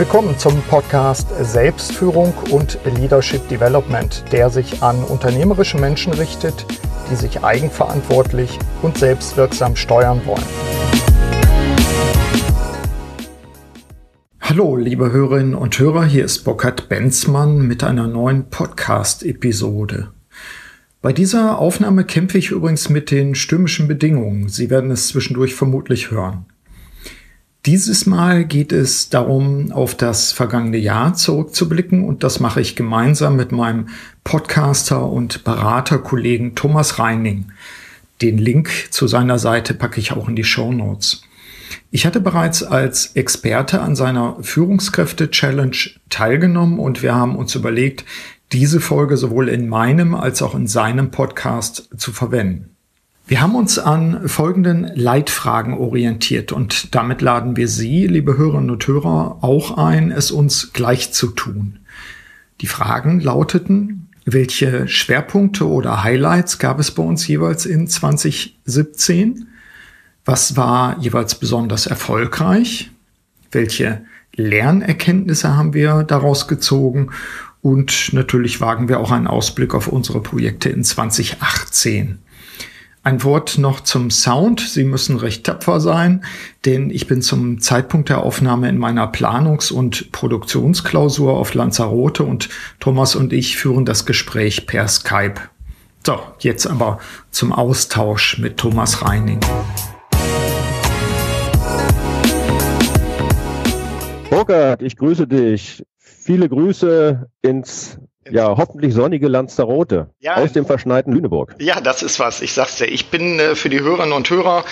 Willkommen zum Podcast Selbstführung und Leadership Development, der sich an unternehmerische Menschen richtet, die sich eigenverantwortlich und selbstwirksam steuern wollen. Hallo, liebe Hörerinnen und Hörer, hier ist Burkhard Benzmann mit einer neuen Podcast-Episode. Bei dieser Aufnahme kämpfe ich übrigens mit den stürmischen Bedingungen. Sie werden es zwischendurch vermutlich hören. Dieses Mal geht es darum, auf das vergangene Jahr zurückzublicken und das mache ich gemeinsam mit meinem Podcaster und Beraterkollegen Thomas Reining. Den Link zu seiner Seite packe ich auch in die Show Notes. Ich hatte bereits als Experte an seiner Führungskräfte-Challenge teilgenommen und wir haben uns überlegt, diese Folge sowohl in meinem als auch in seinem Podcast zu verwenden. Wir haben uns an folgenden Leitfragen orientiert und damit laden wir Sie, liebe Hörerinnen und Hörer, auch ein, es uns gleich zu tun. Die Fragen lauteten, welche Schwerpunkte oder Highlights gab es bei uns jeweils in 2017? Was war jeweils besonders erfolgreich? Welche Lernerkenntnisse haben wir daraus gezogen? Und natürlich wagen wir auch einen Ausblick auf unsere Projekte in 2018. Ein Wort noch zum Sound. Sie müssen recht tapfer sein, denn ich bin zum Zeitpunkt der Aufnahme in meiner Planungs- und Produktionsklausur auf Lanzarote und Thomas und ich führen das Gespräch per Skype. So, jetzt aber zum Austausch mit Thomas Reining. Burkhard, ich grüße dich. Viele Grüße ins ja, hoffentlich sonnige Lanzarote ja, aus dem verschneiten Lüneburg. Ja, das ist was. Ich sag's dir. Ich bin äh, für die Hörerinnen und Hörer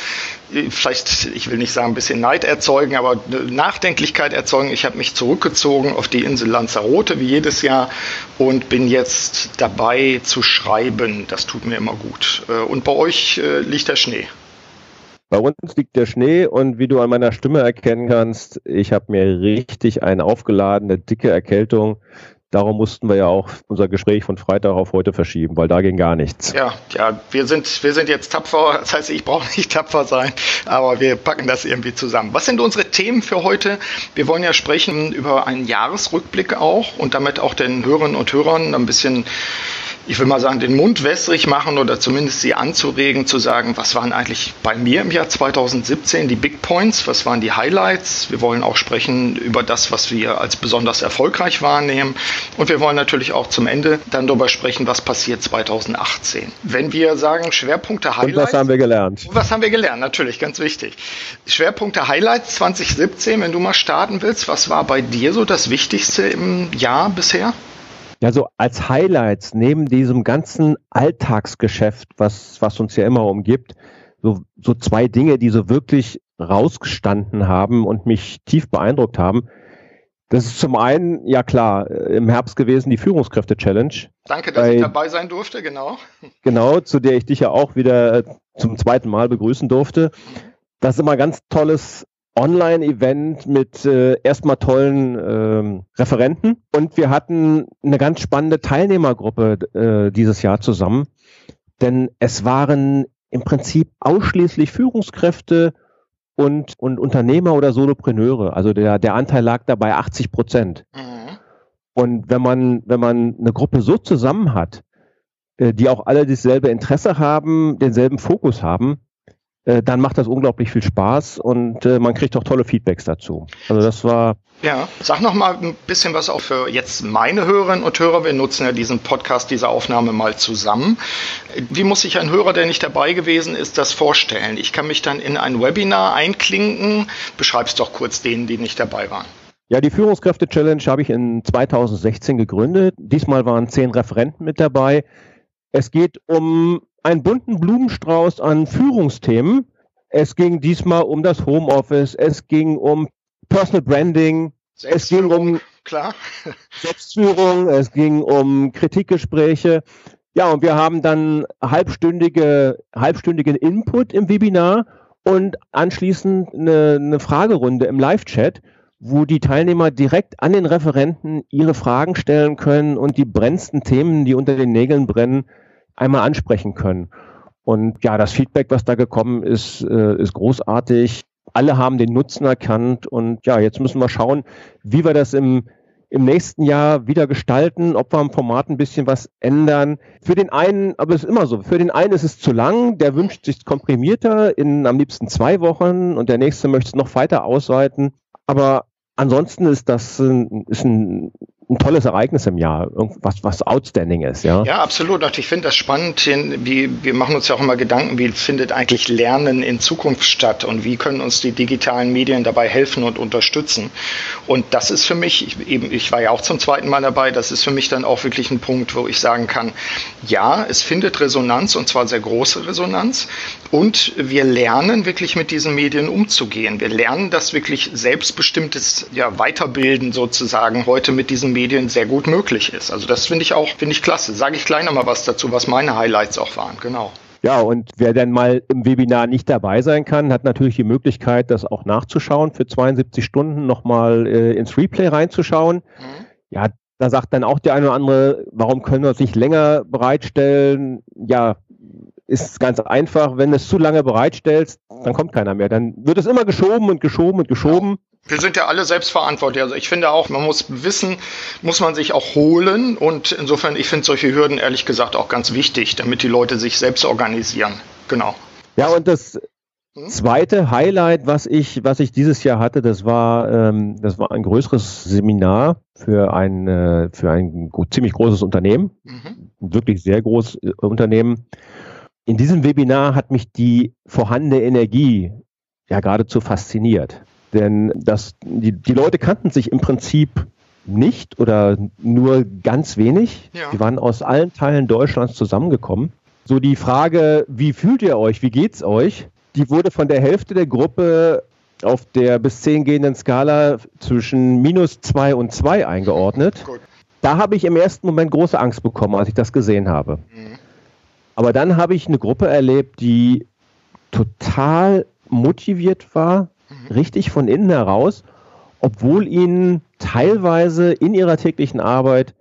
äh, vielleicht, ich will nicht sagen, ein bisschen Neid erzeugen, aber Nachdenklichkeit erzeugen. Ich habe mich zurückgezogen auf die Insel Lanzarote wie jedes Jahr und bin jetzt dabei zu schreiben. Das tut mir immer gut. Äh, und bei euch äh, liegt der Schnee. Bei uns liegt der Schnee und wie du an meiner Stimme erkennen kannst, ich habe mir richtig eine aufgeladene, dicke Erkältung Darum mussten wir ja auch unser Gespräch von Freitag auf heute verschieben, weil da ging gar nichts. Ja, ja, wir sind, wir sind jetzt tapfer. Das heißt, ich brauche nicht tapfer sein, aber wir packen das irgendwie zusammen. Was sind unsere Themen für heute? Wir wollen ja sprechen über einen Jahresrückblick auch und damit auch den Hörerinnen und Hörern ein bisschen ich will mal sagen, den Mund wässrig machen oder zumindest sie anzuregen, zu sagen, was waren eigentlich bei mir im Jahr 2017 die Big Points, was waren die Highlights. Wir wollen auch sprechen über das, was wir als besonders erfolgreich wahrnehmen. Und wir wollen natürlich auch zum Ende dann darüber sprechen, was passiert 2018. Wenn wir sagen Schwerpunkte Highlights. Und was haben wir gelernt? Was haben wir gelernt? Natürlich, ganz wichtig. Schwerpunkte Highlights 2017, wenn du mal starten willst, was war bei dir so das Wichtigste im Jahr bisher? Ja, so als Highlights neben diesem ganzen Alltagsgeschäft, was, was uns ja immer umgibt, so, so zwei Dinge, die so wirklich rausgestanden haben und mich tief beeindruckt haben. Das ist zum einen, ja klar, im Herbst gewesen die Führungskräfte-Challenge. Danke, dass bei, ich dabei sein durfte, genau. Genau, zu der ich dich ja auch wieder zum zweiten Mal begrüßen durfte. Das ist immer ganz tolles Online-Event mit äh, erstmal tollen ähm, Referenten und wir hatten eine ganz spannende Teilnehmergruppe äh, dieses Jahr zusammen, denn es waren im Prinzip ausschließlich Führungskräfte und, und Unternehmer oder Solopreneure. Also der, der Anteil lag dabei 80 Prozent. Mhm. Und wenn man, wenn man eine Gruppe so zusammen hat, äh, die auch alle dasselbe Interesse haben, denselben Fokus haben, äh, dann macht das unglaublich viel Spaß und äh, man kriegt auch tolle Feedbacks dazu. Also das war. Ja, sag noch mal ein bisschen was auch für jetzt meine Hörerinnen und Hörer. Wir nutzen ja diesen Podcast, diese Aufnahme mal zusammen. Wie muss sich ein Hörer, der nicht dabei gewesen ist, das vorstellen? Ich kann mich dann in ein Webinar einklinken. Beschreib's doch kurz denen, die nicht dabei waren. Ja, die Führungskräfte-Challenge habe ich in 2016 gegründet. Diesmal waren zehn Referenten mit dabei. Es geht um einen bunten Blumenstrauß an Führungsthemen. Es ging diesmal um das Homeoffice, es ging um Personal Branding, es ging um klar. Selbstführung, es ging um Kritikgespräche. Ja, und wir haben dann halbstündige, halbstündigen Input im Webinar und anschließend eine, eine Fragerunde im Live-Chat, wo die Teilnehmer direkt an den Referenten ihre Fragen stellen können und die brennendsten Themen, die unter den Nägeln brennen, einmal ansprechen können. Und ja, das Feedback, was da gekommen ist, äh, ist großartig. alle haben den Nutzen erkannt und ja, jetzt müssen wir schauen, wie wir das im, im nächsten Jahr wieder gestalten, ob wir am Format ein bisschen was ändern. Für den einen, aber es ist immer so, für den einen ist es zu lang, der wünscht sich komprimierter in am liebsten zwei Wochen und der nächste möchte es noch weiter ausweiten. Aber ansonsten ist das ein, ist ein ein tolles Ereignis im Jahr, irgendwas, was outstanding ist, ja. Ja, absolut. Und ich finde das spannend. Wie, wir machen uns ja auch immer Gedanken, wie findet eigentlich Lernen in Zukunft statt und wie können uns die digitalen Medien dabei helfen und unterstützen. Und das ist für mich, ich, eben, ich war ja auch zum zweiten Mal dabei, das ist für mich dann auch wirklich ein Punkt, wo ich sagen kann, ja, es findet Resonanz und zwar sehr große Resonanz. Und wir lernen wirklich mit diesen Medien umzugehen. Wir lernen das wirklich selbstbestimmtes ja, Weiterbilden sozusagen heute mit diesen Medien sehr gut möglich ist. Also das finde ich auch, finde ich klasse. Sage ich gleich nochmal was dazu, was meine Highlights auch waren. Genau. Ja, und wer denn mal im Webinar nicht dabei sein kann, hat natürlich die Möglichkeit, das auch nachzuschauen, für 72 Stunden nochmal äh, ins Replay reinzuschauen. Mhm. Ja, da sagt dann auch der eine oder andere, warum können wir uns nicht länger bereitstellen? Ja, ist ganz einfach, wenn du es zu lange bereitstellst, dann kommt keiner mehr. Dann wird es immer geschoben und geschoben und geschoben. Wir sind ja alle selbstverantwortlich. Also ich finde auch, man muss wissen, muss man sich auch holen. Und insofern, ich finde solche Hürden ehrlich gesagt auch ganz wichtig, damit die Leute sich selbst organisieren. Genau. Ja, und das hm? zweite Highlight, was ich, was ich dieses Jahr hatte, das war, ähm, das war ein größeres Seminar für ein, äh, für ein ziemlich großes Unternehmen. Mhm. Wirklich sehr großes äh, Unternehmen. In diesem Webinar hat mich die vorhandene Energie ja geradezu fasziniert. Denn das, die, die Leute kannten sich im Prinzip nicht oder nur ganz wenig. Ja. Die waren aus allen Teilen Deutschlands zusammengekommen. So die Frage, wie fühlt ihr euch, wie geht's euch, die wurde von der Hälfte der Gruppe auf der bis 10 gehenden Skala zwischen minus 2 und 2 eingeordnet. Gut. Da habe ich im ersten Moment große Angst bekommen, als ich das gesehen habe. Mhm. Aber dann habe ich eine Gruppe erlebt, die total motiviert war. Richtig von innen heraus, obwohl ihnen teilweise in ihrer täglichen Arbeit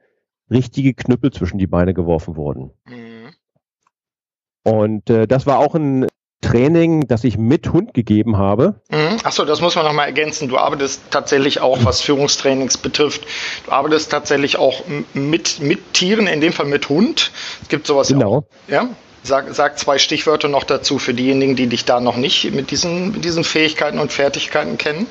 richtige Knüppel zwischen die Beine geworfen wurden. Mhm. Und äh, das war auch ein Training, das ich mit Hund gegeben habe. Mhm. Achso, das muss man nochmal ergänzen. Du arbeitest tatsächlich auch, was Führungstrainings betrifft, du arbeitest tatsächlich auch mit, mit Tieren, in dem Fall mit Hund. Es gibt sowas genau. Auch. Ja. Sag, sag zwei Stichwörter noch dazu für diejenigen, die dich da noch nicht mit diesen, mit diesen Fähigkeiten und Fertigkeiten kennen.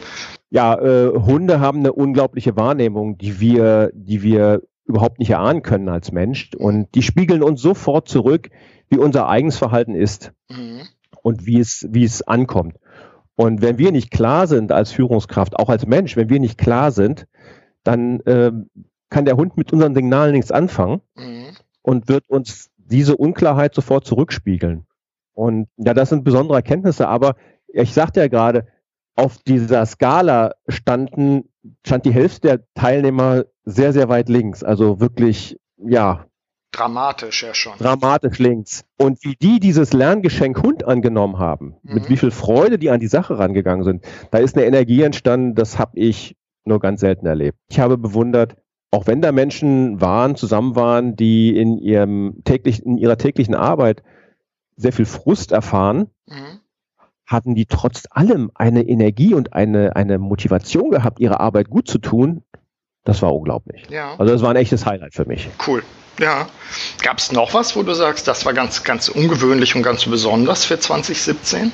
Ja, äh, Hunde haben eine unglaubliche Wahrnehmung, die wir, die wir überhaupt nicht erahnen können als Mensch. Und die spiegeln uns sofort zurück, wie unser eigenes Verhalten ist. Mhm und wie es, wie es ankommt. Und wenn wir nicht klar sind als Führungskraft, auch als Mensch, wenn wir nicht klar sind, dann äh, kann der Hund mit unseren Signalen nichts anfangen mhm. und wird uns diese Unklarheit sofort zurückspiegeln. Und ja, das sind besondere Erkenntnisse, aber ich sagte ja gerade, auf dieser Skala standen, stand die Hälfte der Teilnehmer sehr, sehr weit links. Also wirklich, ja, Dramatisch ja schon. Dramatisch links. Und wie die dieses Lerngeschenk Hund angenommen haben, mhm. mit wie viel Freude die an die Sache rangegangen sind, da ist eine Energie entstanden, das habe ich nur ganz selten erlebt. Ich habe bewundert, auch wenn da Menschen waren, zusammen waren, die in, ihrem täglich, in ihrer täglichen Arbeit sehr viel Frust erfahren, mhm. hatten die trotz allem eine Energie und eine, eine Motivation gehabt, ihre Arbeit gut zu tun. Das war unglaublich. Ja. Also das war ein echtes Highlight für mich. Cool. Ja. Gab es noch was, wo du sagst, das war ganz, ganz ungewöhnlich und ganz besonders für 2017?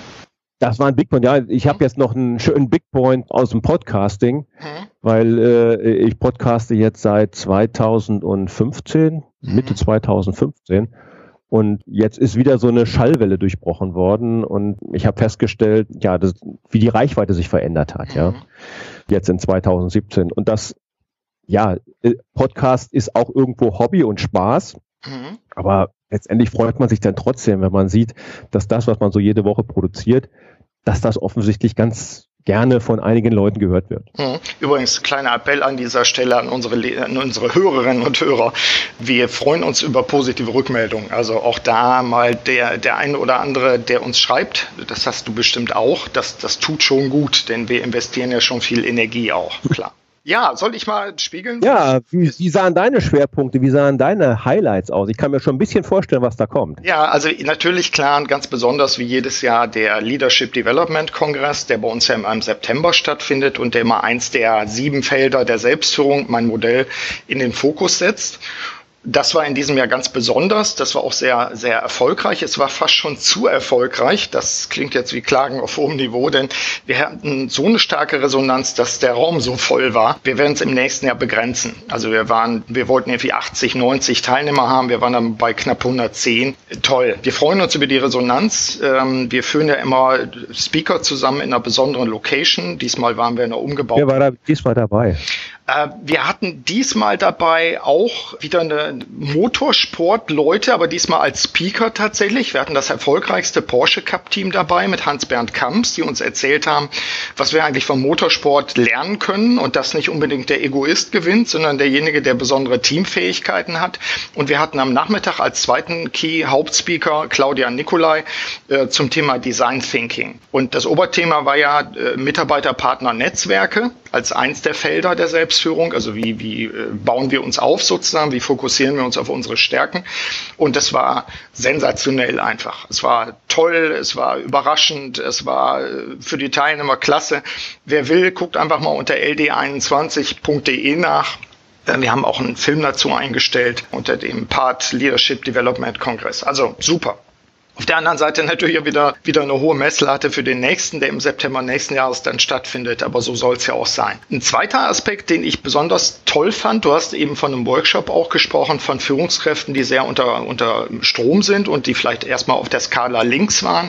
Das war ein Big Point. Ja, ich habe mhm. jetzt noch einen schönen Big Point aus dem Podcasting, mhm. weil äh, ich podcaste jetzt seit 2015, mhm. Mitte 2015. Und jetzt ist wieder so eine Schallwelle durchbrochen worden und ich habe festgestellt, ja, das, wie die Reichweite sich verändert hat, ja, mhm. jetzt in 2017. Und das ja, äh, Podcast ist auch irgendwo Hobby und Spaß. Mhm. Aber letztendlich freut man sich dann trotzdem, wenn man sieht, dass das, was man so jede Woche produziert, dass das offensichtlich ganz gerne von einigen Leuten gehört wird. Mhm. Übrigens, kleiner Appell an dieser Stelle an unsere, an unsere Hörerinnen und Hörer. Wir freuen uns über positive Rückmeldungen. Also auch da mal der, der eine oder andere, der uns schreibt, das hast du bestimmt auch, das, das tut schon gut, denn wir investieren ja schon viel Energie auch, klar. Ja, soll ich mal spiegeln? Ja, wie, wie, sahen deine Schwerpunkte, wie sahen deine Highlights aus? Ich kann mir schon ein bisschen vorstellen, was da kommt. Ja, also natürlich klar und ganz besonders wie jedes Jahr der Leadership Development Kongress, der bei uns ja im September stattfindet und der immer eins der sieben Felder der Selbstführung, mein Modell, in den Fokus setzt. Das war in diesem Jahr ganz besonders. Das war auch sehr, sehr erfolgreich. Es war fast schon zu erfolgreich. Das klingt jetzt wie Klagen auf hohem Niveau, denn wir hatten so eine starke Resonanz, dass der Raum so voll war. Wir werden es im nächsten Jahr begrenzen. Also wir waren, wir wollten irgendwie 80, 90 Teilnehmer haben. Wir waren dann bei knapp 110. Toll. Wir freuen uns über die Resonanz. Ähm, wir führen ja immer Speaker zusammen in einer besonderen Location. Diesmal waren wir in einer umgebauten. Wer war da diesmal dabei? Äh, wir hatten diesmal dabei auch wieder eine Motorsport-Leute, aber diesmal als Speaker tatsächlich. Wir hatten das erfolgreichste Porsche Cup-Team dabei mit Hans-Bernd Kamps, die uns erzählt haben, was wir eigentlich vom Motorsport lernen können und dass nicht unbedingt der Egoist gewinnt, sondern derjenige, der besondere Teamfähigkeiten hat. Und wir hatten am Nachmittag als zweiten Key-Hauptspeaker Claudia Nicolai äh, zum Thema Design Thinking. Und das Oberthema war ja äh, Mitarbeiterpartner-Netzwerke als eins der Felder der Selbst Selbstführung, also wie, wie äh, bauen wir uns auf sozusagen, wie fokussieren wir uns auf unsere Stärken. Und das war sensationell einfach. Es war toll, es war überraschend, es war äh, für die Teilnehmer klasse. Wer will, guckt einfach mal unter ld21.de nach. Wir haben auch einen Film dazu eingestellt unter dem Part Leadership Development Congress. Also super. Auf der anderen Seite natürlich wieder, wieder eine hohe Messlatte für den nächsten, der im September nächsten Jahres dann stattfindet. Aber so soll es ja auch sein. Ein zweiter Aspekt, den ich besonders toll fand, du hast eben von einem Workshop auch gesprochen, von Führungskräften, die sehr unter, unter Strom sind und die vielleicht erstmal auf der Skala links waren.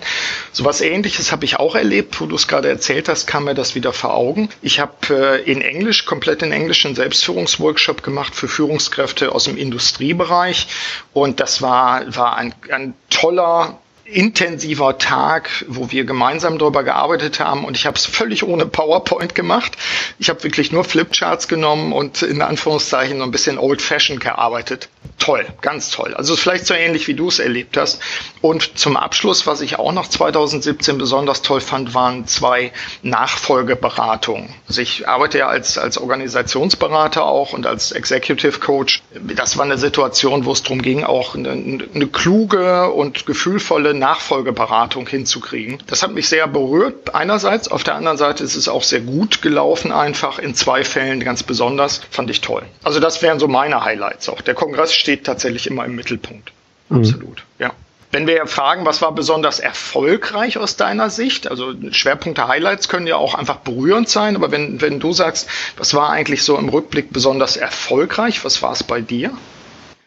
Sowas ähnliches habe ich auch erlebt, wo du es gerade erzählt hast, kam mir das wieder vor Augen. Ich habe äh, in Englisch, komplett in Englisch, einen Selbstführungsworkshop gemacht für Führungskräfte aus dem Industriebereich. Und das war, war ein, ein toller intensiver Tag, wo wir gemeinsam darüber gearbeitet haben und ich habe es völlig ohne PowerPoint gemacht. Ich habe wirklich nur Flipcharts genommen und in Anführungszeichen so ein bisschen old-fashioned gearbeitet. Toll, ganz toll. Also vielleicht so ähnlich wie du es erlebt hast. Und zum Abschluss, was ich auch noch 2017 besonders toll fand, waren zwei Nachfolgeberatungen. Also ich arbeite ja als, als Organisationsberater auch und als Executive Coach. Das war eine Situation, wo es darum ging, auch eine, eine kluge und gefühlvolle Nachfolgeberatung hinzukriegen. Das hat mich sehr berührt einerseits. Auf der anderen Seite ist es auch sehr gut gelaufen einfach. In zwei Fällen ganz besonders. Fand ich toll. Also das wären so meine Highlights auch. Der Kongress steht tatsächlich immer im Mittelpunkt. Mhm. Absolut, ja. Wenn wir fragen, was war besonders erfolgreich aus deiner Sicht, also Schwerpunkte, Highlights können ja auch einfach berührend sein, aber wenn, wenn du sagst, was war eigentlich so im Rückblick besonders erfolgreich, was war es bei dir?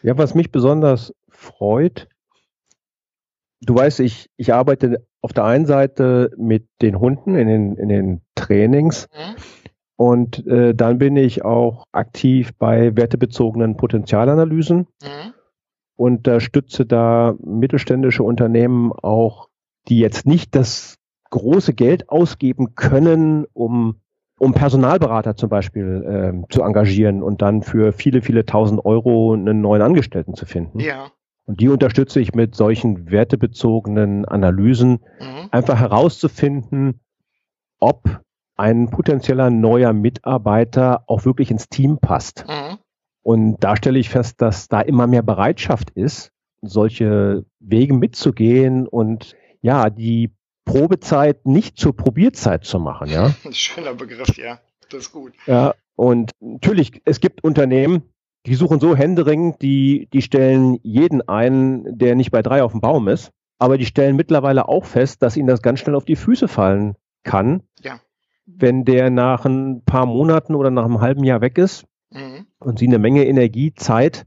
Ja, was mich besonders freut, du weißt, ich, ich arbeite auf der einen Seite mit den Hunden in den, in den Trainings mhm. und äh, dann bin ich auch aktiv bei wertebezogenen Potenzialanalysen mhm. und unterstütze da mittelständische Unternehmen auch, die jetzt nicht das große Geld ausgeben können, um um Personalberater zum Beispiel äh, zu engagieren und dann für viele, viele tausend Euro einen neuen Angestellten zu finden. Ja. Und die unterstütze ich mit solchen wertebezogenen Analysen, mhm. einfach herauszufinden, ob ein potenzieller neuer Mitarbeiter auch wirklich ins Team passt. Mhm. Und da stelle ich fest, dass da immer mehr Bereitschaft ist, solche Wege mitzugehen und ja, die Probezeit nicht zur Probierzeit zu machen, ja. Schöner Begriff, ja. Das ist gut. Ja, und natürlich, es gibt Unternehmen, die suchen so händeringend, die, die stellen jeden ein, der nicht bei drei auf dem Baum ist. Aber die stellen mittlerweile auch fest, dass ihnen das ganz schnell auf die Füße fallen kann. Ja. Wenn der nach ein paar Monaten oder nach einem halben Jahr weg ist mhm. und sie eine Menge Energie, Zeit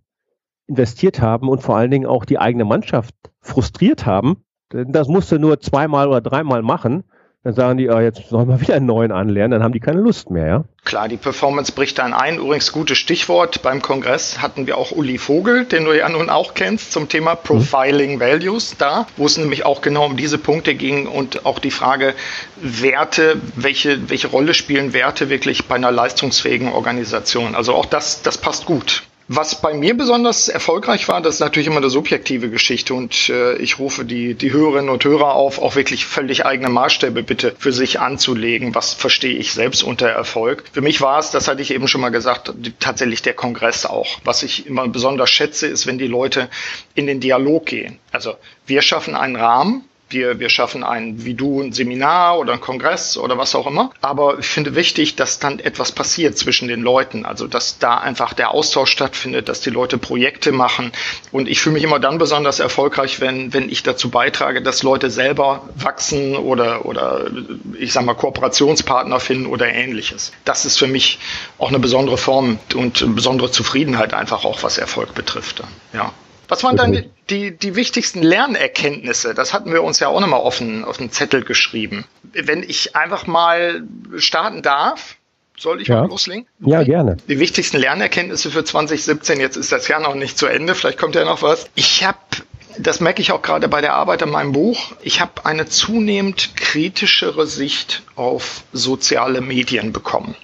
investiert haben und vor allen Dingen auch die eigene Mannschaft frustriert haben. Das musste nur zweimal oder dreimal machen dann sagen die, ah, jetzt sollen wir wieder einen neuen anlernen, dann haben die keine Lust mehr, ja? Klar, die Performance bricht dann ein. Übrigens, gutes Stichwort. Beim Kongress hatten wir auch Uli Vogel, den du ja nun auch kennst, zum Thema Profiling mhm. Values da, wo es nämlich auch genau um diese Punkte ging und auch die Frage Werte, welche, welche Rolle spielen Werte wirklich bei einer leistungsfähigen Organisation? Also auch das, das passt gut Was bei mir besonders erfolgreich war, das ist natürlich immer eine subjektive Geschichte und äh, ich rufe die, die Hörerinnen und Hörer auf, auch wirklich völlig eigene Maßstäbe bitte für sich anzulegen. Was verstehe ich selbst unter Erfolg? Für mich war es, das hatte ich eben schon mal gesagt, tatsächlich der Kongress auch. Was ich immer besonders schätze, ist, wenn die Leute in den Dialog gehen. Also wir schaffen einen Rahmen, wir, wir schaffen ein, wie du, ein Seminar oder ein Kongress oder was auch immer. Aber ich finde wichtig, dass dann etwas passiert zwischen den Leuten. Also, dass da einfach der Austausch stattfindet, dass die Leute Projekte machen. Und ich fühle mich immer dann besonders erfolgreich, wenn, wenn ich dazu beitrage, dass Leute selber wachsen oder, oder, ich sag mal, Kooperationspartner finden oder ähnliches. Das ist für mich auch eine besondere Form und besondere Zufriedenheit einfach auch, was Erfolg betrifft. Ja. Was waren dann die, die, die wichtigsten Lernerkenntnisse? Das hatten wir uns ja auch nochmal auf den, auf den Zettel geschrieben. Wenn ich einfach mal starten darf, soll ich ja. mal loslegen? Ja, gerne. Die wichtigsten Lernerkenntnisse für 2017, jetzt ist das Jahr noch nicht zu Ende, vielleicht kommt ja noch was. Ich habe das merke ich auch gerade bei der Arbeit an meinem Buch. Ich habe eine zunehmend kritischere Sicht auf soziale Medien bekommen.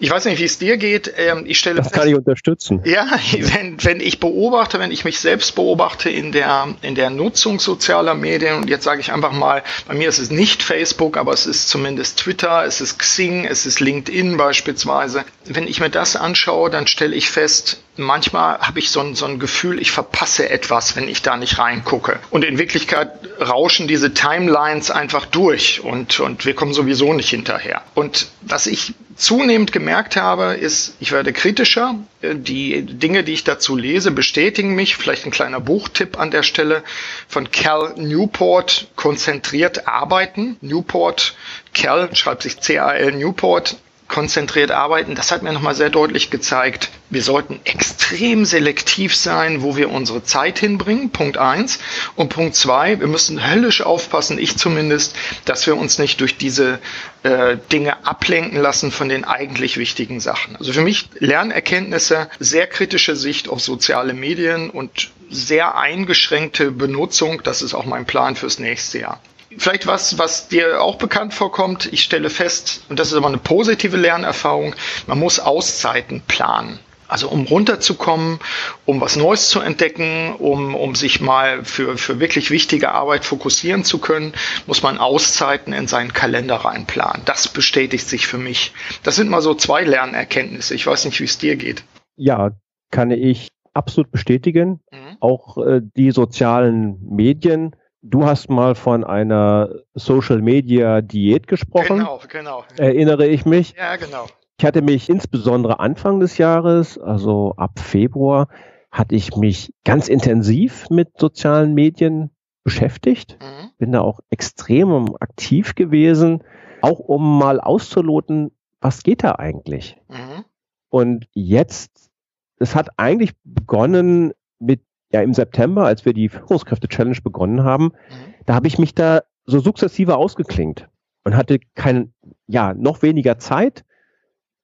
Ich weiß nicht, wie es dir geht. Ähm, ich stelle das fest, kann ich unterstützen. Ja, wenn, wenn ich beobachte, wenn ich mich selbst beobachte in der, in der Nutzung sozialer Medien, und jetzt sage ich einfach mal, bei mir ist es nicht Facebook, aber es ist zumindest Twitter, es ist Xing, es ist LinkedIn beispielsweise. Wenn ich mir das anschaue, dann stelle ich fest, manchmal habe ich so ein, so ein Gefühl, ich verpasse etwas, wenn ich da nicht reingucke. Und in Wirklichkeit rauschen diese Timelines einfach durch und, und wir kommen sowieso nicht hinterher. Und was ich zunehmend gemerkt habe, ist, ich werde kritischer. Die Dinge, die ich dazu lese, bestätigen mich. Vielleicht ein kleiner Buchtipp an der Stelle von Cal Newport, konzentriert arbeiten. Newport, Cal schreibt sich C-A-L Newport, konzentriert arbeiten, das hat mir nochmal sehr deutlich gezeigt, wir sollten extrem selektiv sein, wo wir unsere Zeit hinbringen, Punkt eins. Und Punkt zwei, wir müssen höllisch aufpassen, ich zumindest, dass wir uns nicht durch diese äh, Dinge ablenken lassen von den eigentlich wichtigen Sachen. Also für mich Lernerkenntnisse, sehr kritische Sicht auf soziale Medien und sehr eingeschränkte Benutzung, das ist auch mein Plan fürs nächste Jahr. Vielleicht was, was dir auch bekannt vorkommt. Ich stelle fest, und das ist aber eine positive Lernerfahrung, man muss Auszeiten planen. Also um runterzukommen, um was Neues zu entdecken, um, um sich mal für, für wirklich wichtige Arbeit fokussieren zu können, muss man Auszeiten in seinen Kalender reinplanen. Das bestätigt sich für mich. Das sind mal so zwei Lernerkenntnisse. Ich weiß nicht, wie es dir geht. Ja, kann ich absolut bestätigen. Mhm. Auch äh, die sozialen Medien Du hast mal von einer Social Media Diät gesprochen. Genau, genau. Erinnere ich mich. Ja, genau. Ich hatte mich insbesondere Anfang des Jahres, also ab Februar, hatte ich mich ganz intensiv mit sozialen Medien beschäftigt. Mhm. Bin da auch extrem aktiv gewesen, auch um mal auszuloten, was geht da eigentlich? Mhm. Und jetzt, es hat eigentlich begonnen mit ja im September, als wir die Führungskräfte-Challenge begonnen haben, mhm. da habe ich mich da so sukzessive ausgeklingt und hatte kein, ja, noch weniger Zeit,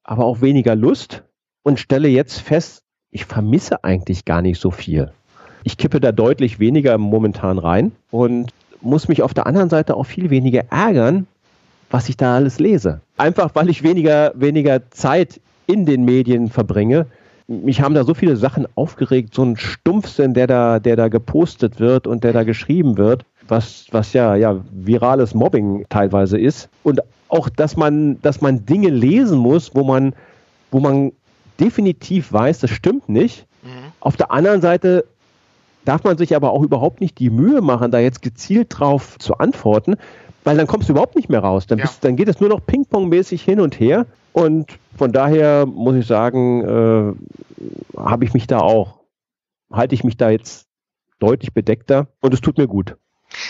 aber auch weniger Lust und stelle jetzt fest, ich vermisse eigentlich gar nicht so viel. Ich kippe da deutlich weniger momentan rein und muss mich auf der anderen Seite auch viel weniger ärgern, was ich da alles lese. Einfach weil ich weniger, weniger Zeit in den Medien verbringe, mich haben da so viele Sachen aufgeregt, so ein Stumpfsinn, der da, der da gepostet wird und der da geschrieben wird, was, was ja, ja, virales Mobbing teilweise ist. Und auch, dass man, dass man Dinge lesen muss, wo man, wo man definitiv weiß, das stimmt nicht. Mhm. Auf der anderen Seite darf man sich aber auch überhaupt nicht die Mühe machen, da jetzt gezielt drauf zu antworten, weil dann kommst du überhaupt nicht mehr raus. Dann, bist, ja. dann geht es nur noch Ping-Pong-mäßig hin und her. Und von daher muss ich sagen, äh, habe ich mich da auch, halte ich mich da jetzt deutlich bedeckter und es tut mir gut.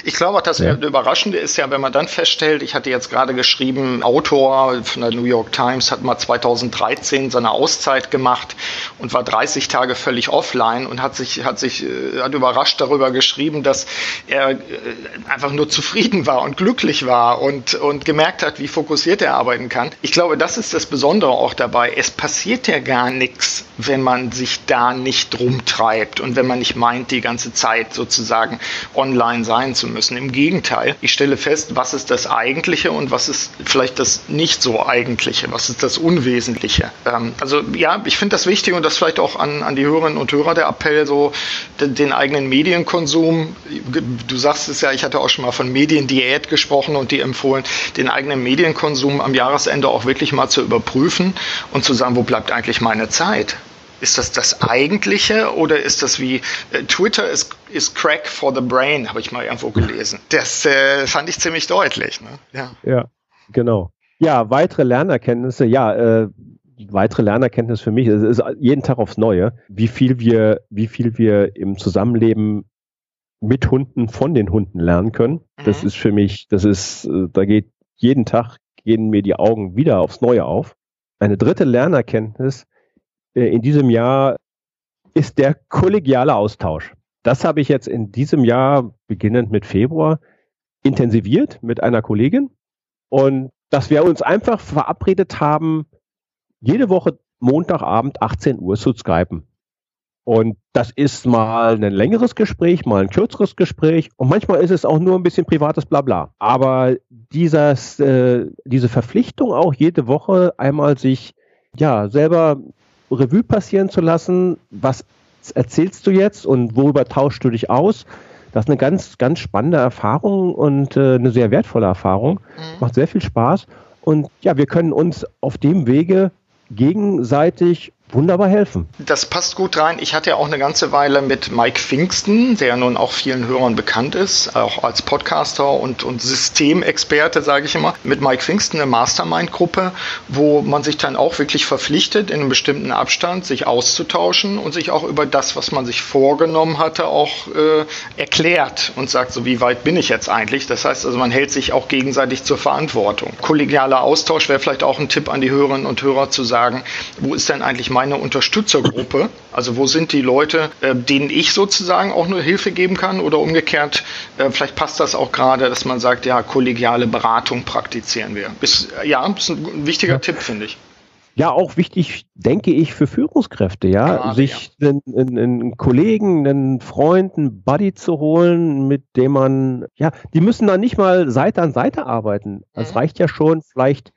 Ich glaube auch, das ja. Überraschende ist ja, wenn man dann feststellt, ich hatte jetzt gerade geschrieben, Autor von der New York Times hat mal 2013 seine Auszeit gemacht und war 30 Tage völlig offline und hat sich, hat sich, äh, hat überrascht darüber geschrieben, dass er äh, einfach nur zufrieden war und glücklich war und, und gemerkt hat, wie fokussiert er arbeiten kann. Ich glaube, das ist das Besondere auch dabei. Es passiert ja gar nichts, wenn man sich da nicht rumtreibt und wenn man nicht meint, die ganze Zeit sozusagen online sein zu müssen. Im Gegenteil, ich stelle fest, was ist das Eigentliche und was ist vielleicht das nicht so Eigentliche, was ist das Unwesentliche. Ähm, also ja, ich finde das wichtig und das vielleicht auch an, an die Hörerinnen und Hörer der Appell, so den, den eigenen Medienkonsum. Du sagst es ja, ich hatte auch schon mal von Mediendiät gesprochen und die empfohlen, den eigenen Medienkonsum am Jahresende auch wirklich mal zu überprüfen und zu sagen, wo bleibt eigentlich meine Zeit? Ist das das Eigentliche oder ist das wie äh, Twitter ist, ist Crack for the Brain, habe ich mal irgendwo gelesen. Das äh, fand ich ziemlich deutlich. Ne? Ja. ja, genau. Ja, weitere Lernerkenntnisse. Ja, äh, weitere Lernerkenntnis für mich es ist jeden Tag aufs Neue, wie viel wir, wie viel wir im Zusammenleben mit Hunden von den Hunden lernen können. Mhm. Das ist für mich, das ist, äh, da geht jeden Tag gehen mir die Augen wieder aufs Neue auf. Eine dritte Lernerkenntnis in diesem Jahr ist der kollegiale Austausch. Das habe ich jetzt in diesem Jahr, beginnend mit Februar, intensiviert mit einer Kollegin und dass wir uns einfach verabredet haben, jede Woche Montagabend 18 Uhr zu skypen. Und das ist mal ein längeres Gespräch, mal ein kürzeres Gespräch und manchmal ist es auch nur ein bisschen privates Blabla. Aber dieses, äh, diese Verpflichtung auch jede Woche einmal sich ja selber Revue passieren zu lassen, was erzählst du jetzt und worüber tauschst du dich aus? Das ist eine ganz, ganz spannende Erfahrung und äh, eine sehr wertvolle Erfahrung. Mhm. Macht sehr viel Spaß. Und ja, wir können uns auf dem Wege gegenseitig wunderbar helfen. Das passt gut rein. Ich hatte ja auch eine ganze Weile mit Mike Pfingsten, der nun auch vielen Hörern bekannt ist, auch als Podcaster und, und Systemexperte, sage ich immer, mit Mike Pfingsten eine Mastermind-Gruppe, wo man sich dann auch wirklich verpflichtet, in einem bestimmten Abstand sich auszutauschen und sich auch über das, was man sich vorgenommen hatte, auch äh, erklärt und sagt, so wie weit bin ich jetzt eigentlich? Das heißt also, man hält sich auch gegenseitig zur Verantwortung. Kollegialer Austausch wäre vielleicht auch ein Tipp an die Hörerinnen und Hörer zu sagen, wo ist denn eigentlich mein meine Unterstützergruppe? Also wo sind die Leute, äh, denen ich sozusagen auch nur Hilfe geben kann oder umgekehrt, äh, vielleicht passt das auch gerade, dass man sagt, ja, kollegiale Beratung praktizieren wir. Bis, ja, ist ein wichtiger ja. Tipp, finde ich. Ja, auch wichtig, denke ich, für Führungskräfte, ja, Gerade, sich ja. Einen, einen, einen, Kollegen, einen Freund, einen Buddy zu holen, mit dem man, ja, die müssen dann nicht mal Seite an Seite arbeiten. Es mhm. reicht ja schon, vielleicht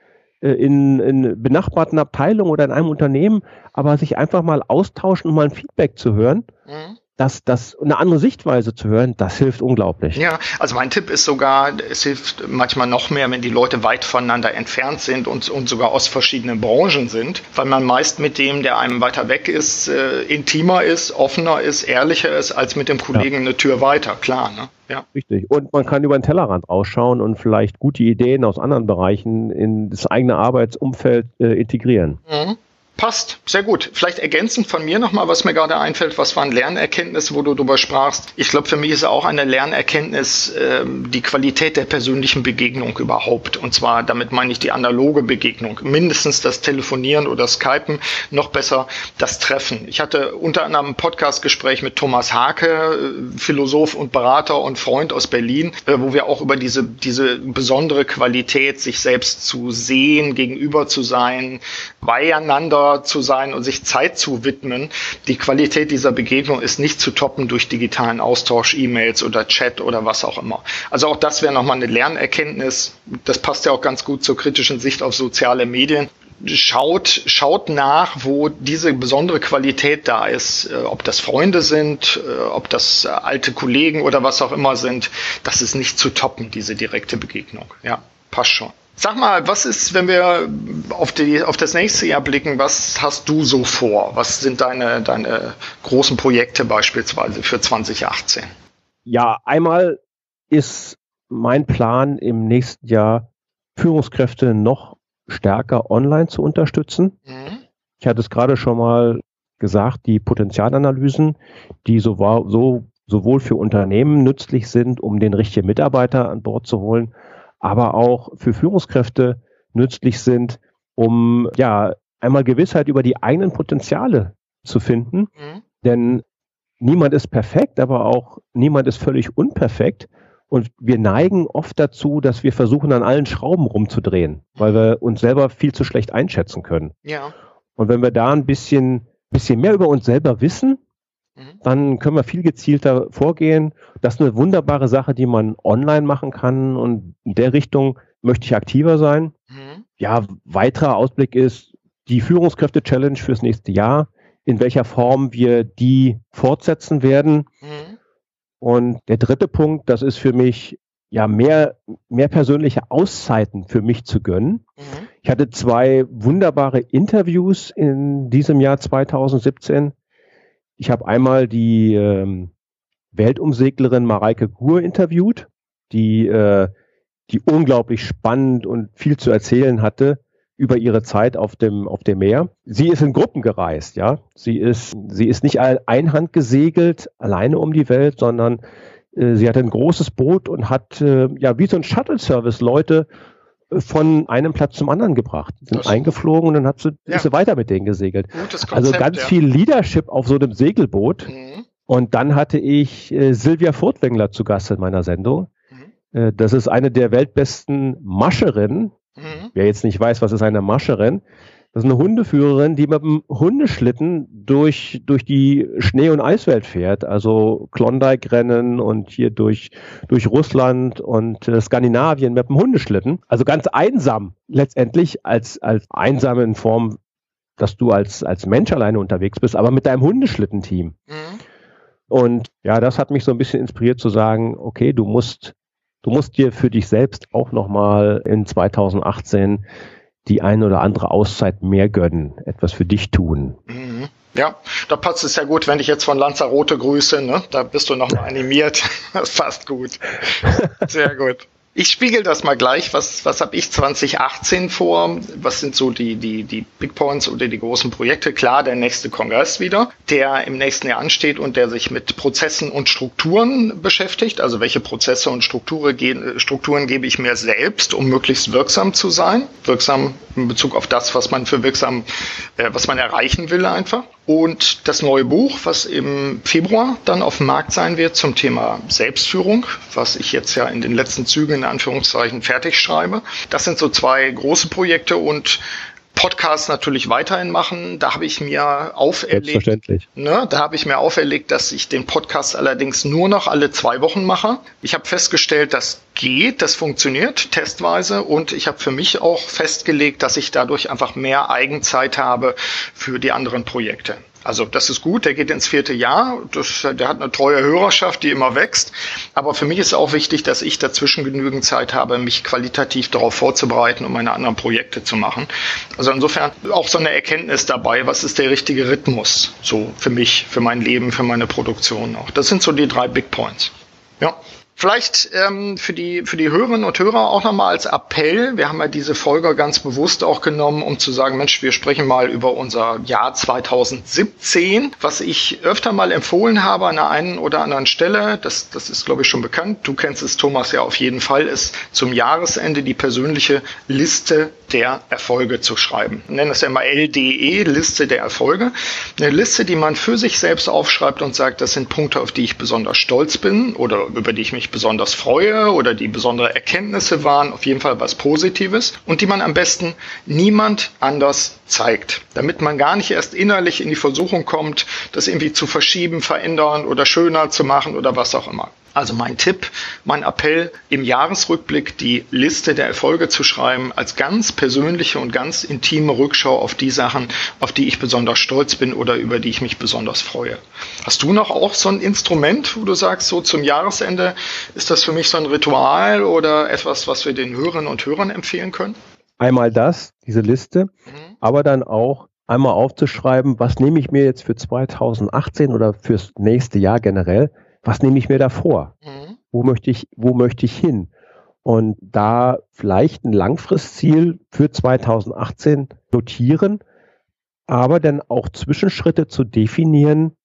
in, in benachbarten Abteilungen oder in einem Unternehmen, aber sich einfach mal austauschen und mal ein Feedback zu hören. Mhm das, das, eine andere Sichtweise zu hören, das hilft unglaublich. Ja, also mein Tipp ist sogar, es hilft manchmal noch mehr, wenn die Leute weit voneinander entfernt sind und, und sogar aus verschiedenen Branchen sind, weil man meist mit dem, der einem weiter weg ist, äh, intimer ist, offener ist, ehrlicher ist, als mit dem Kollegen ja. eine Tür weiter, klar. Ne? Ja. Richtig. Und man kann über den Tellerrand rausschauen und vielleicht gute Ideen aus anderen Bereichen in das eigene Arbeitsumfeld äh, integrieren. Mhm. Passt, sehr gut. Vielleicht ergänzend von mir nochmal, was mir gerade einfällt, was waren Lernerkenntnisse, wo du darüber sprachst. Ich glaube, für mich ist auch eine Lernerkenntnis äh, die Qualität der persönlichen Begegnung überhaupt. Und zwar, damit meine ich die analoge Begegnung. Mindestens das Telefonieren oder Skypen, noch besser das Treffen. Ich hatte unter anderem ein Podcastgespräch mit Thomas Hake, äh, Philosoph und Berater und Freund aus Berlin, äh, wo wir auch über diese, diese besondere Qualität, sich selbst zu sehen, gegenüber zu sein, beieinander zu sein und sich Zeit zu widmen. Die Qualität dieser Begegnung ist nicht zu toppen durch digitalen Austausch, E-Mails oder Chat oder was auch immer. Also auch das wäre nochmal eine Lernerkenntnis. Das passt ja auch ganz gut zur kritischen Sicht auf soziale Medien schaut, schaut nach, wo diese besondere Qualität da ist, äh, ob das Freunde sind, äh, ob das alte Kollegen oder was auch immer sind. Das ist nicht zu toppen, diese direkte Begegnung. Ja, passt schon. Sag mal, was ist, wenn wir auf, die, auf das nächste Jahr blicken, was hast du so vor? Was sind deine, deine großen Projekte beispielsweise für 2018? Ja, einmal ist mein Plan im nächsten Jahr, Führungskräfte noch stärker online zu unterstützen. Mhm. Ich hatte es gerade schon mal gesagt, die Potenzialanalysen, die so, so, sowohl für Unternehmen nützlich sind, um den richtigen Mitarbeiter an Bord zu holen, aber auch für Führungskräfte nützlich sind, um ja einmal Gewissheit über die eigenen Potenziale zu finden. Mhm. Denn niemand ist perfekt, aber auch niemand ist völlig unperfekt. Und wir neigen oft dazu, dass wir versuchen, an allen Schrauben rumzudrehen, weil wir uns selber viel zu schlecht einschätzen können. Ja. Und wenn wir da ein bisschen, bisschen mehr über uns selber wissen, mhm. dann können wir viel gezielter vorgehen. Das ist eine wunderbare Sache, die man online machen kann und in der Richtung möchte ich aktiver sein. Mhm. Ja, weiterer Ausblick ist die Führungskräfte-Challenge fürs nächste Jahr, in welcher Form wir die fortsetzen werden. Mhm. Und der dritte Punkt, das ist für mich ja mehr, mehr persönliche Auszeiten für mich zu gönnen. Mhm. Ich hatte zwei wunderbare Interviews in diesem Jahr 2017. Ich habe einmal die ähm, Weltumseglerin Mareike Gur interviewt, die, äh, die unglaublich spannend und viel zu erzählen hatte über ihre Zeit auf dem, auf dem Meer. Sie ist in Gruppen gereist, ja. Sie ist, sie ist nicht einhand gesegelt, alleine um die Welt, sondern äh, sie hatte ein großes Boot und hat, äh, ja, wie so ein Shuttle-Service Leute von einem Platz zum anderen gebracht. Sind das eingeflogen und dann hat sie, ja. ist sie weiter mit denen gesegelt. Konzept, also ganz ja. viel Leadership auf so einem Segelboot. Mhm. Und dann hatte ich äh, Silvia Furtwängler zu Gast in meiner Sendung. Mhm. Äh, das ist eine der weltbesten Mascherinnen. Mhm. Wer jetzt nicht weiß, was ist eine Mascherin, das ist eine Hundeführerin, die mit dem Hundeschlitten durch, durch die Schnee- und Eiswelt fährt. Also Klondike-Rennen und hier durch, durch Russland und äh, Skandinavien mit dem Hundeschlitten. Also ganz einsam letztendlich als, als einsam in Form, dass du als, als Mensch alleine unterwegs bist, aber mit deinem Hundeschlittenteam. Mhm. Und ja, das hat mich so ein bisschen inspiriert zu sagen, okay, du musst, du musst dir für dich selbst auch nochmal in 2018 die eine oder andere Auszeit mehr gönnen, etwas für dich tun. Mhm. Ja, da passt es ja gut, wenn ich jetzt von Lanzarote grüße, ne? Da bist du nochmal animiert. Das passt gut. Sehr gut. Ich spiegel das mal gleich. Was, was habe ich 2018 vor? Was sind so die, die, die Big Points oder die großen Projekte? Klar, der nächste Kongress wieder, der im nächsten Jahr ansteht und der sich mit Prozessen und Strukturen beschäftigt. Also welche Prozesse und Strukturen, Strukturen gebe ich mir selbst, um möglichst wirksam zu sein? Wirksam in Bezug auf das, was man für wirksam, äh, was man erreichen will einfach. Und das neue Buch, was im Februar dann auf dem Markt sein wird zum Thema Selbstführung, was ich jetzt ja in den letzten Zügen in Anführungszeichen fertig schreibe. Das sind so zwei große Projekte und Podcast natürlich weiterhin machen. Da habe ich mir auferlegt, ne, da habe ich mir auferlegt, dass ich den Podcast allerdings nur noch alle zwei Wochen mache. Ich habe festgestellt, das geht, das funktioniert testweise und ich habe für mich auch festgelegt, dass ich dadurch einfach mehr Eigenzeit habe für die anderen Projekte. Also das ist gut, der geht ins vierte Jahr, das, der hat eine treue Hörerschaft, die immer wächst. Aber für mich ist auch wichtig, dass ich dazwischen genügend Zeit habe, mich qualitativ darauf vorzubereiten, um meine anderen Projekte zu machen. Also insofern auch so eine Erkenntnis dabei, was ist der richtige Rhythmus so für mich, für mein Leben, für meine Produktion auch. Das sind so die drei Big Points. Ja. Vielleicht ähm, für, die, für die Hörerinnen und Hörer auch nochmal als Appell. Wir haben ja diese Folge ganz bewusst auch genommen, um zu sagen, Mensch, wir sprechen mal über unser Jahr 2017, was ich öfter mal empfohlen habe an der einen oder anderen Stelle. Das, das ist, glaube ich, schon bekannt. Du kennst es, Thomas, ja auf jeden Fall, ist zum Jahresende die persönliche Liste der Erfolge zu schreiben. Wir nennen das ja immer LDE, Liste der Erfolge. Eine Liste, die man für sich selbst aufschreibt und sagt, das sind Punkte, auf die ich besonders stolz bin oder über die ich mich besonders freue oder die besondere Erkenntnisse waren, auf jeden Fall was Positives und die man am besten niemand anders zeigt, damit man gar nicht erst innerlich in die Versuchung kommt, das irgendwie zu verschieben, verändern oder schöner zu machen oder was auch immer. Also mein Tipp, mein Appell, im Jahresrückblick die Liste der Erfolge zu schreiben, als ganz persönliche und ganz intime Rückschau auf die Sachen, auf die ich besonders stolz bin oder über die ich mich besonders freue. Hast du noch auch so ein Instrument, wo du sagst, so zum Jahresende ist das für mich so ein Ritual oder etwas, was wir den Hörerinnen und Hörern empfehlen können? Einmal das, diese Liste, mhm. aber dann auch einmal aufzuschreiben, was nehme ich mir jetzt für 2018 oder fürs nächste Jahr generell was nehme ich mir da vor? Mhm. Wo möchte ich, wo möchte ich hin? Und da vielleicht ein Langfristziel für 2018 notieren, aber dann auch Zwischenschritte zu definieren,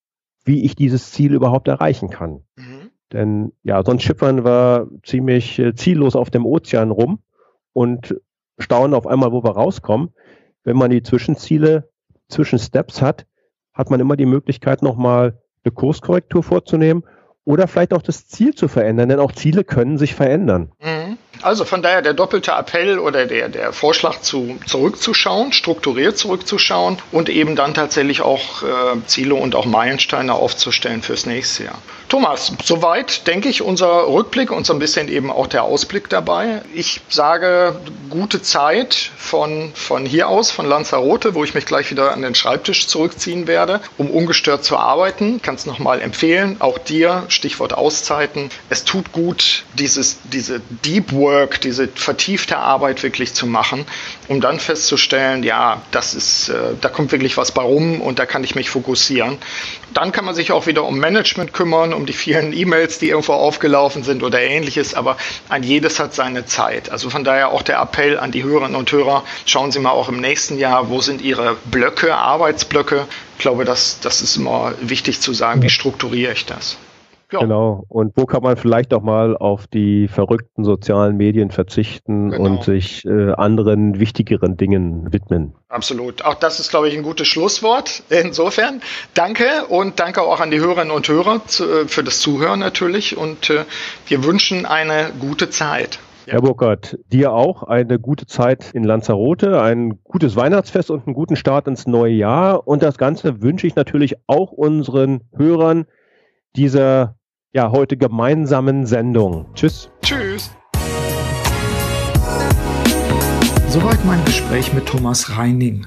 wie ich dieses Ziel überhaupt erreichen kann. Mhm. Denn ja, sonst schippern wir ziemlich äh, ziellos auf dem Ozean rum und staunen auf einmal, wo wir rauskommen. Wenn man die Zwischenziele, Zwischensteps hat, hat man immer die Möglichkeit, nochmal eine Kurskorrektur vorzunehmen oder vielleicht auch das Ziel zu verändern, denn auch Ziele können sich verändern. Mhm. Also von daher der doppelte Appell oder der, der Vorschlag zu, zurückzuschauen, strukturiert zurückzuschauen und eben dann tatsächlich auch äh, Ziele und auch Meilensteine aufzustellen fürs nächste Jahr. Thomas, soweit denke ich unser Rückblick und so ein bisschen eben auch der Ausblick dabei. Ich sage gute Zeit von, von hier aus, von Lanzarote, wo ich mich gleich wieder an den Schreibtisch zurückziehen werde, um ungestört zu arbeiten. Kann es nochmal empfehlen, auch dir, Stichwort Auszeiten. Es tut gut, dieses, diese Deep Work, diese vertiefte Arbeit wirklich zu machen, um dann festzustellen, ja, das ist, äh, da kommt wirklich was bei rum und da kann ich mich fokussieren. Dann kann man sich auch wieder um Management kümmern, um die vielen E-Mails, die irgendwo aufgelaufen sind oder ähnliches, aber ein jedes hat seine Zeit. Also von daher auch der Appell an die Hörerinnen und Hörer, schauen Sie mal auch im nächsten Jahr, wo sind Ihre Blöcke, Arbeitsblöcke. Ich glaube, das, das ist immer wichtig zu sagen, wie strukturiere ich das. Ja. Genau. Und wo kann man vielleicht auch mal auf die verrückten sozialen Medien verzichten genau. und sich äh, anderen wichtigeren Dingen widmen? Absolut. Auch das ist, glaube ich, ein gutes Schlusswort. Insofern danke und danke auch an die Hörerinnen und Hörer zu, äh, für das Zuhören natürlich. Und äh, wir wünschen eine gute Zeit. Herr Burkhardt, dir auch eine gute Zeit in Lanzarote, ein gutes Weihnachtsfest und einen guten Start ins neue Jahr. Und das Ganze wünsche ich natürlich auch unseren Hörern dieser ja, heute gemeinsamen Sendung. Tschüss. Tschüss. Soweit mein Gespräch mit Thomas Reining.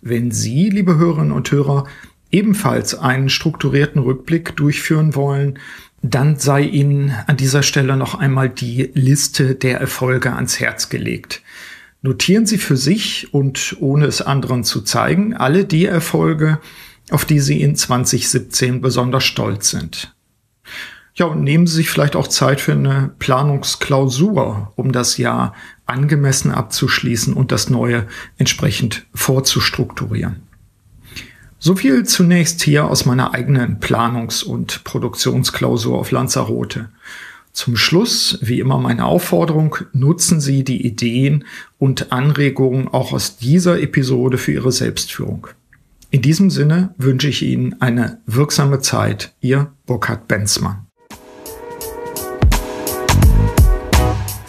Wenn Sie, liebe Hörerinnen und Hörer, ebenfalls einen strukturierten Rückblick durchführen wollen, dann sei Ihnen an dieser Stelle noch einmal die Liste der Erfolge ans Herz gelegt. Notieren Sie für sich und ohne es anderen zu zeigen, alle die Erfolge, auf die Sie in 2017 besonders stolz sind. Ja, und nehmen Sie sich vielleicht auch Zeit für eine Planungsklausur, um das Jahr angemessen abzuschließen und das neue entsprechend vorzustrukturieren. So viel zunächst hier aus meiner eigenen Planungs- und Produktionsklausur auf Lanzarote. Zum Schluss, wie immer meine Aufforderung, nutzen Sie die Ideen und Anregungen auch aus dieser Episode für Ihre Selbstführung. In diesem Sinne wünsche ich Ihnen eine wirksame Zeit. Ihr Burkhard Benzmann.